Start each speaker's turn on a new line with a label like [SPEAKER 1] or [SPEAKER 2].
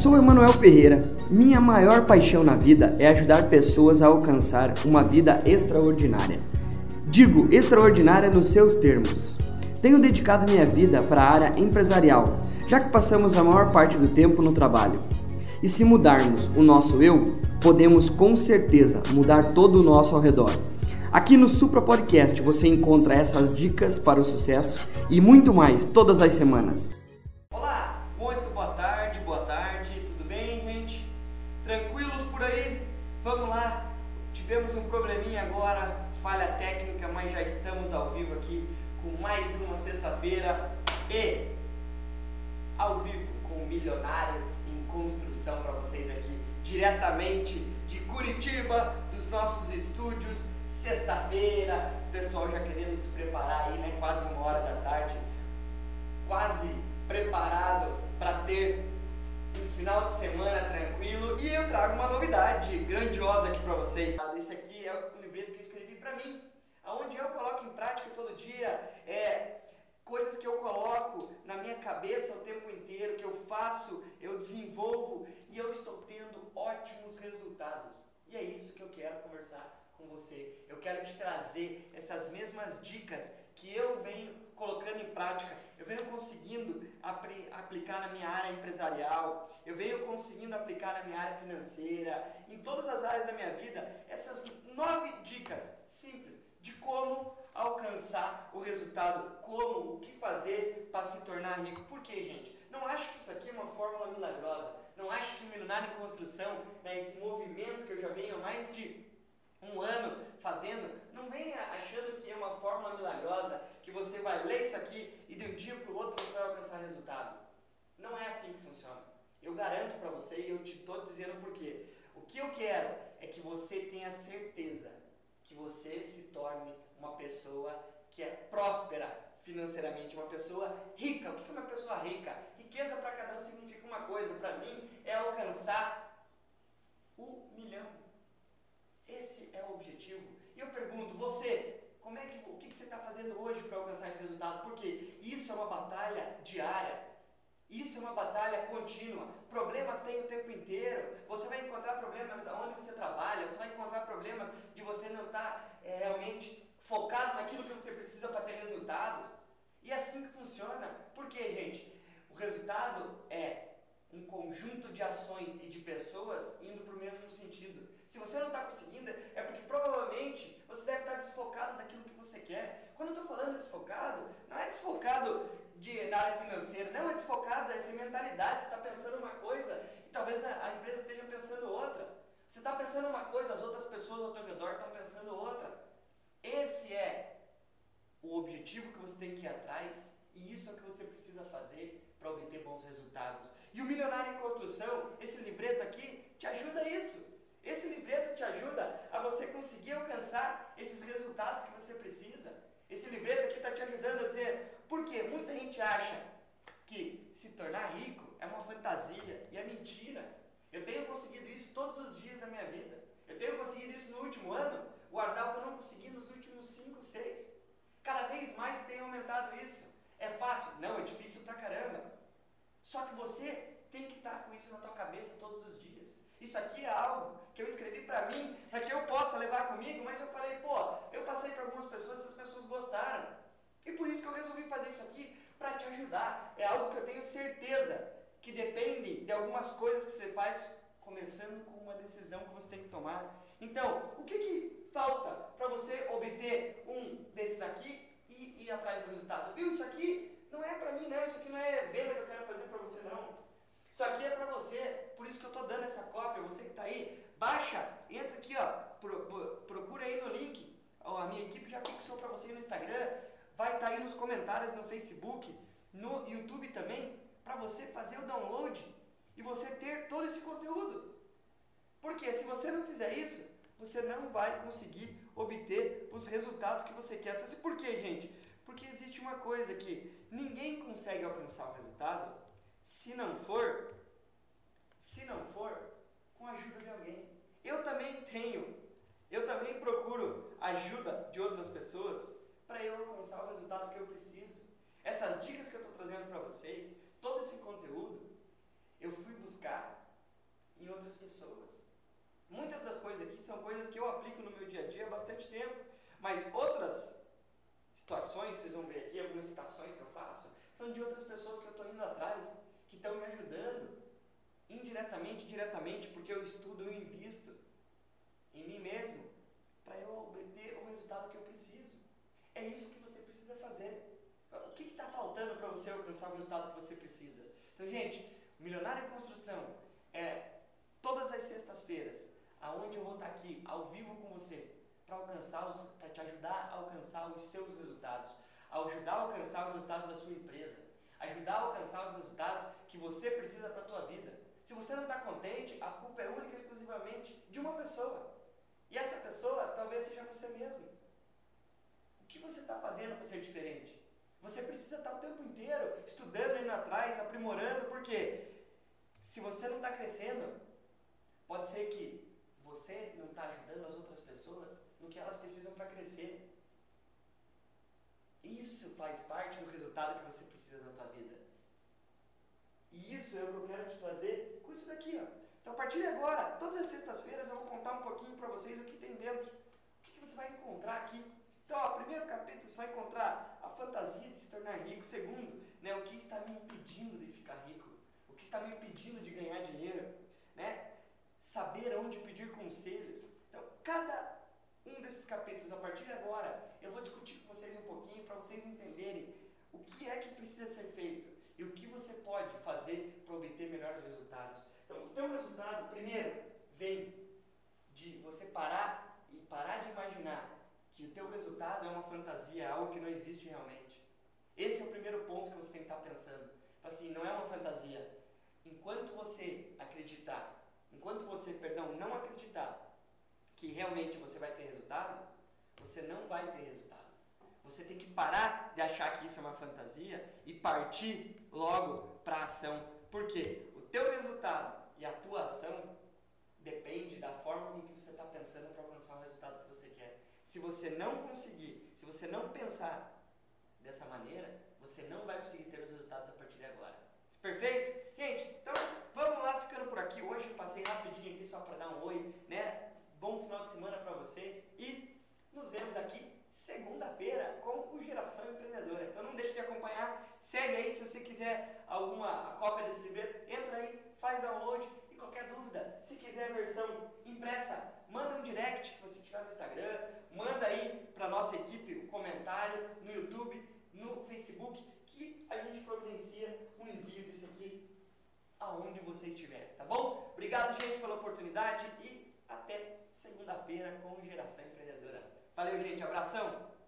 [SPEAKER 1] Sou Emanuel Ferreira. Minha maior paixão na vida é ajudar pessoas a alcançar uma vida extraordinária. Digo extraordinária nos seus termos. Tenho dedicado minha vida para a área empresarial, já que passamos a maior parte do tempo no trabalho. E se mudarmos o nosso eu, podemos com certeza mudar todo o nosso ao redor. Aqui no Supra Podcast você encontra essas dicas para o sucesso e muito mais todas as semanas.
[SPEAKER 2] Vamos lá. Tivemos um probleminha agora, falha técnica, mas já estamos ao vivo aqui com mais uma sexta-feira e ao vivo com o milionário em construção para vocês aqui, diretamente de Curitiba, dos nossos estúdios sexta-feira, o pessoal já querendo se preparar aí, né? Quase uma hora da tarde, quase preparado para ter um final de semana tranquilo. E eu trago uma novidade grandiosa aqui para vocês. Esse aqui é o livreto que eu escrevi para mim, aonde eu coloco em prática todo dia é coisas que eu coloco na minha cabeça o tempo inteiro, que eu faço, eu desenvolvo e eu estou tendo ótimos resultados. E é isso que eu quero conversar com você. Eu quero te trazer essas mesmas dicas que eu venho colocando em prática. Eu venho conseguindo aplicar na minha área empresarial, eu venho conseguindo aplicar na minha área financeira, em todas as áreas da minha vida, essas nove dicas simples de como alcançar o resultado, como, o que fazer para se tornar rico. Por quê, gente? Não acho que isso aqui é uma fórmula milagrosa. Não acho que o Milionário em Construção, né, esse movimento que eu já venho há mais de um ano fazendo, não venha achando que é uma fórmula milagrosa, que você vai ler isso aqui e de um dia para o outro você vai alcançar resultado. Não é assim que funciona. Eu garanto para você e eu te estou dizendo por quê. O que eu quero é que você tenha certeza que você se torne uma pessoa que é próspera financeiramente, uma pessoa rica. O que é uma pessoa rica? Riqueza para cada um significa uma coisa. Para mim é alcançar o milhão. Esse é o objetivo. E eu pergunto, você, como é que, o que você está fazendo hoje para alcançar esse resultado? Porque isso é uma batalha diária. Isso é uma batalha contínua. Problemas tem o tempo inteiro. Você vai encontrar problemas onde você trabalha, você vai encontrar problemas de você não estar tá, é, realmente focado naquilo que você precisa para ter resultados. E é assim que funciona. Por quê, gente? O resultado é um conjunto de ações e de pessoas indo para o mesmo sentido. Se você não está conseguindo, é porque provavelmente você deve estar tá desfocado daquilo que você quer. Quando eu estou falando desfocado, não é desfocado de, na área financeira, não é desfocado dessa mentalidade. Você está pensando uma coisa e talvez a, a empresa esteja pensando outra. Você está pensando uma coisa, as outras pessoas ao teu redor estão pensando outra. Esse é o objetivo que você tem que ir atrás e isso é o que você precisa fazer para obter bons resultados. E o Milionário em Construção, esse livreto aqui, te ajuda a isso. Esse livreto te ajuda a você conseguir alcançar esses resultados que você precisa. Esse livreto aqui está te ajudando a dizer, porque muita gente acha que se tornar rico é uma fantasia e é mentira. Eu tenho conseguido isso todos os dias da minha vida. Eu tenho conseguido isso no último ano, guardar o que eu não consegui nos últimos 5, 6. Cada vez mais tenho aumentado isso. É fácil? Não, é difícil pra caramba. Só que você tem que estar com isso na tua cabeça todos os dias. Isso aqui é algo que eu escrevi para mim, para que eu possa levar comigo, mas eu falei, pô, eu passei para algumas pessoas, essas pessoas gostaram. E por isso que eu resolvi fazer isso aqui para te ajudar. É algo que eu tenho certeza que depende de algumas coisas que você faz, começando com uma decisão que você tem que tomar. Então, o que, que falta para você obter um desses aqui e ir atrás do resultado? Viu, isso aqui não é para mim, não. Isso aqui não é venda que eu quero fazer para você, não. Isso aqui é para você, por isso que eu estou dando essa cópia, você que está aí, baixa, entra aqui, ó, pro, procura aí no link, ó, a minha equipe já fixou para você no Instagram, vai estar tá aí nos comentários no Facebook, no YouTube também, para você fazer o download e você ter todo esse conteúdo. Porque se você não fizer isso, você não vai conseguir obter os resultados que você quer. Por quê, gente? Porque existe uma coisa que ninguém consegue alcançar o resultado se não for, se não for, com a ajuda de alguém. Eu também tenho, eu também procuro ajuda de outras pessoas resultado que eu preciso. Essas dicas que eu estou trazendo para vocês, todo esse conteúdo, eu fui buscar em outras pessoas. Muitas das coisas aqui são coisas que eu aplico no meu dia a dia há bastante tempo, mas outras situações, vocês vão ver aqui, algumas citações que eu faço, são de outras pessoas que eu estou indo atrás, que estão me ajudando, indiretamente, diretamente, porque eu estudo, eu invisto em mim mesmo, para eu obter o resultado que eu preciso. É isso que você precisa fazer. O que está faltando para você alcançar o resultado que você precisa? Então, gente, Milionário em Construção é todas as sextas-feiras, aonde eu vou estar aqui, ao vivo com você, para alcançar os, para te ajudar a alcançar os seus resultados, ajudar a alcançar os resultados da sua empresa, ajudar a alcançar os resultados que você precisa para a tua vida. Se você não está contente, a culpa é única e exclusivamente de uma pessoa. E essa pessoa talvez seja você mesmo. Que você está fazendo para ser diferente? Você precisa estar o tempo inteiro estudando, indo atrás, aprimorando, porque se você não está crescendo, pode ser que você não está ajudando as outras pessoas no que elas precisam para crescer. Isso faz parte do resultado que você precisa na tua vida. E isso é o que eu quero te trazer com isso daqui. Ó. Então, a partir de agora, todas as sextas-feiras eu vou contar um pouquinho para vocês o que tem dentro. O que, que você vai encontrar aqui então, ó, primeiro capítulo você vai encontrar a fantasia de se tornar rico. Segundo, né, o que está me impedindo de ficar rico? O que está me impedindo de ganhar dinheiro? Né? Saber aonde pedir conselhos. Então, cada um desses capítulos, a partir de agora, eu vou discutir com vocês um pouquinho para vocês entenderem o que é que precisa ser feito e o que você pode fazer para obter melhores resultados. Então, o teu resultado, primeiro, vem de você parar e parar de imaginar que o teu resultado é uma fantasia, algo que não existe realmente. Esse é o primeiro ponto que você tem que estar pensando. Assim, não é uma fantasia. Enquanto você acreditar, enquanto você, perdão, não acreditar que realmente você vai ter resultado, você não vai ter resultado. Você tem que parar de achar que isso é uma fantasia e partir logo para a ação. Por quê? O teu resultado e a tua ação depende da forma com que você está pensando para alcançar o resultado que você quer. Se você não conseguir, se você não pensar dessa maneira, você não vai conseguir ter os resultados a partir de agora. Perfeito? Gente, então vamos lá ficando por aqui. Hoje passei rapidinho aqui só para dar um oi, né? Bom final de semana para vocês e nos vemos aqui segunda-feira com o Geração Empreendedora. Então não deixe de acompanhar, segue aí se você quiser alguma cópia desse livreto, entra aí, faz download e qualquer dúvida, se quiser a versão impressa, manda um direct se você estiver no Instagram, manda aí para nossa equipe um comentário no YouTube, no Facebook, que a gente providencia um envio disso aqui aonde você estiver, tá bom? Obrigado, gente, pela oportunidade e até segunda-feira com Geração Empreendedora. Valeu, gente. Abração!